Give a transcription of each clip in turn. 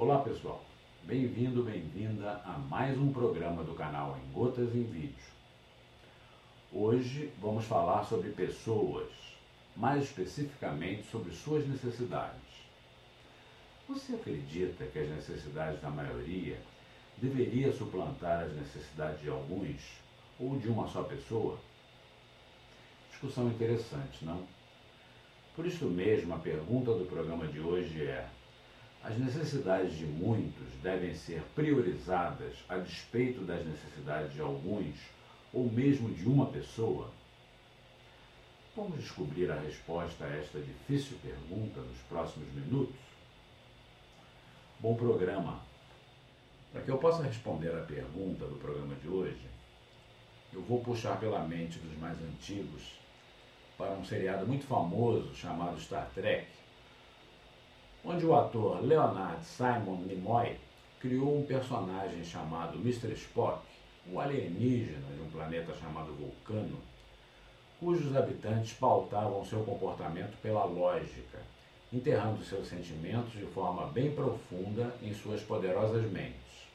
Olá pessoal, bem-vindo, bem-vinda a mais um programa do canal Em Gotas em Vídeo. Hoje vamos falar sobre pessoas, mais especificamente sobre suas necessidades. Você acredita que as necessidades da maioria deveria suplantar as necessidades de alguns ou de uma só pessoa? Discussão interessante, não? Por isso mesmo, a pergunta do programa de hoje é: as necessidades de muitos devem ser priorizadas a despeito das necessidades de alguns ou mesmo de uma pessoa? Vamos descobrir a resposta a esta difícil pergunta nos próximos minutos? Bom programa! Para que eu possa responder à pergunta do programa de hoje, eu vou puxar pela mente dos mais antigos para um seriado muito famoso chamado Star Trek, onde o ator Leonard Simon Nimoy criou um personagem chamado Mr. Spock, um alienígena de um planeta chamado Vulcano, cujos habitantes pautavam seu comportamento pela lógica, enterrando seus sentimentos de forma bem profunda em suas poderosas mentes.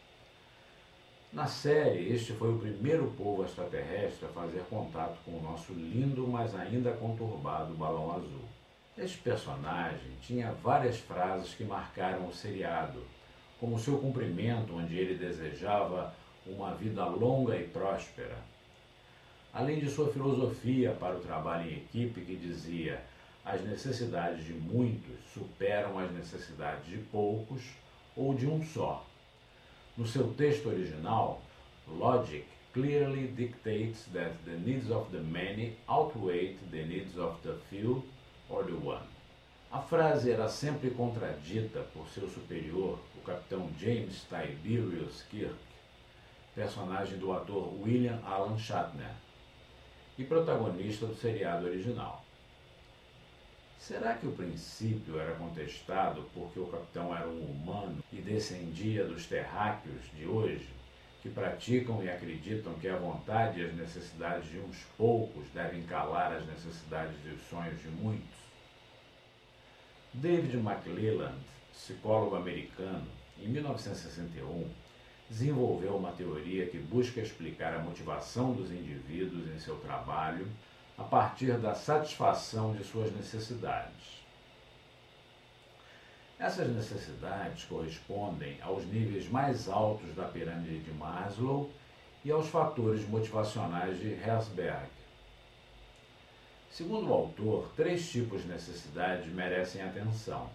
Na série, este foi o primeiro povo extraterrestre a fazer contato com o nosso lindo, mas ainda conturbado balão azul. Este personagem tinha várias frases que marcaram o seriado, como seu cumprimento, onde ele desejava uma vida longa e próspera. Além de sua filosofia para o trabalho em equipe, que dizia: as necessidades de muitos superam as necessidades de poucos ou de um só. No seu texto original, Logic clearly dictates that the needs of the many outweigh the needs of the few one. A frase era sempre contradita por seu superior, o capitão James Tiberius Kirk, personagem do ator William Alan Shatner, e protagonista do seriado original. Será que o princípio era contestado porque o capitão era um humano e descendia dos terráqueos de hoje, que praticam e acreditam que a vontade e as necessidades de uns poucos devem calar as necessidades e os sonhos de muitos? David McClelland, psicólogo americano, em 1961, desenvolveu uma teoria que busca explicar a motivação dos indivíduos em seu trabalho a partir da satisfação de suas necessidades. Essas necessidades correspondem aos níveis mais altos da pirâmide de Maslow e aos fatores motivacionais de Herzberg. Segundo o autor, três tipos de necessidades merecem atenção: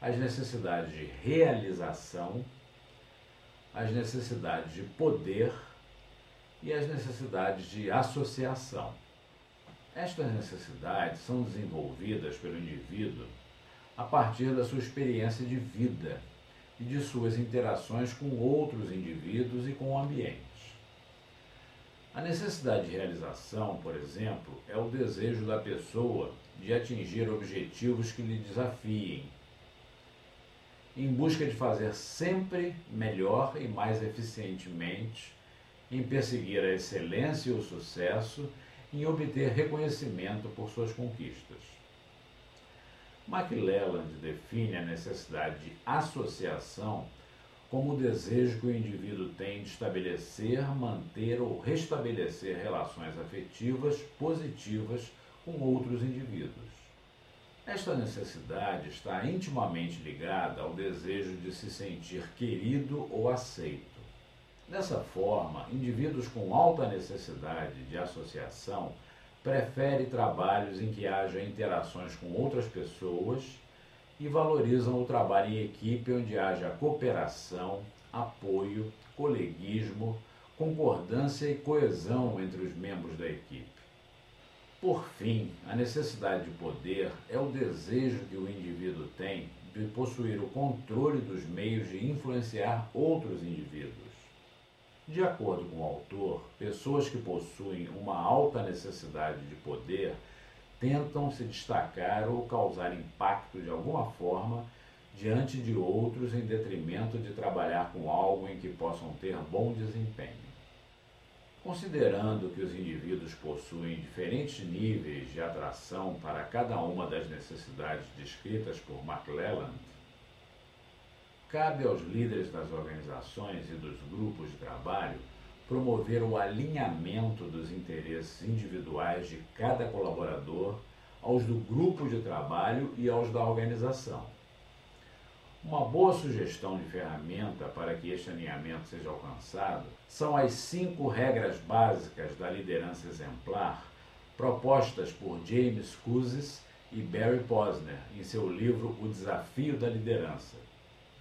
as necessidades de realização, as necessidades de poder e as necessidades de associação. Estas necessidades são desenvolvidas pelo indivíduo a partir da sua experiência de vida e de suas interações com outros indivíduos e com o ambiente. A necessidade de realização, por exemplo, é o desejo da pessoa de atingir objetivos que lhe desafiem, em busca de fazer sempre melhor e mais eficientemente, em perseguir a excelência e o sucesso, em obter reconhecimento por suas conquistas. McLelland define a necessidade de associação como o desejo que o indivíduo tem de estabelecer, manter ou restabelecer relações afetivas positivas com outros indivíduos. Esta necessidade está intimamente ligada ao desejo de se sentir querido ou aceito. Dessa forma, indivíduos com alta necessidade de associação preferem trabalhos em que haja interações com outras pessoas e valorizam o trabalho em equipe onde haja cooperação, apoio, coleguismo, concordância e coesão entre os membros da equipe. Por fim, a necessidade de poder é o desejo que o indivíduo tem de possuir o controle dos meios de influenciar outros indivíduos. De acordo com o autor, pessoas que possuem uma alta necessidade de poder tentam se destacar ou causar impacto de alguma forma diante de outros em detrimento de trabalhar com algo em que possam ter bom desempenho. Considerando que os indivíduos possuem diferentes níveis de atração para cada uma das necessidades descritas por McClelland, cabe aos líderes das organizações e dos grupos de trabalho promover o alinhamento dos interesses individuais de cada colaborador aos do grupo de trabalho e aos da organização. Uma boa sugestão de ferramenta para que este alinhamento seja alcançado são as cinco regras básicas da liderança exemplar propostas por James Couzes e Barry Posner em seu livro O Desafio da Liderança,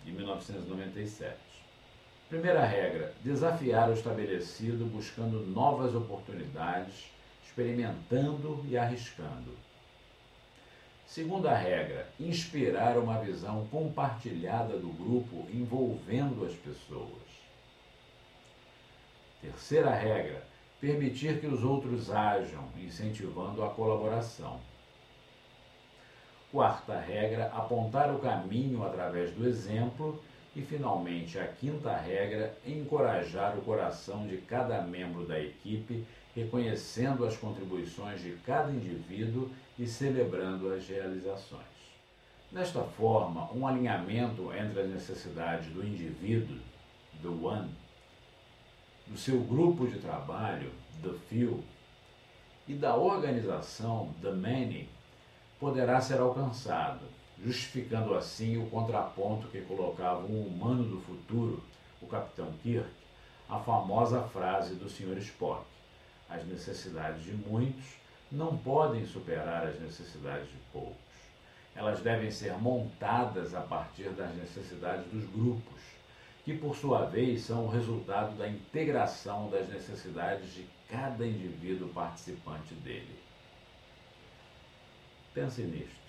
de 1997. Primeira regra: desafiar o estabelecido buscando novas oportunidades, experimentando e arriscando. Segunda regra: inspirar uma visão compartilhada do grupo envolvendo as pessoas. Terceira regra: permitir que os outros ajam, incentivando a colaboração. Quarta regra: apontar o caminho através do exemplo. E, finalmente, a quinta regra: encorajar o coração de cada membro da equipe, reconhecendo as contribuições de cada indivíduo e celebrando as realizações. Desta forma, um alinhamento entre as necessidades do indivíduo, the one, do seu grupo de trabalho, the few, e da organização, the many, poderá ser alcançado, justificando assim o contraponto que colocava um humano do futuro, o Capitão Kirk, a famosa frase do Sr. Spock: as necessidades de muitos não podem superar as necessidades de poucos. Elas devem ser montadas a partir das necessidades dos grupos, que por sua vez são o resultado da integração das necessidades de cada indivíduo participante dele. Pense nisto.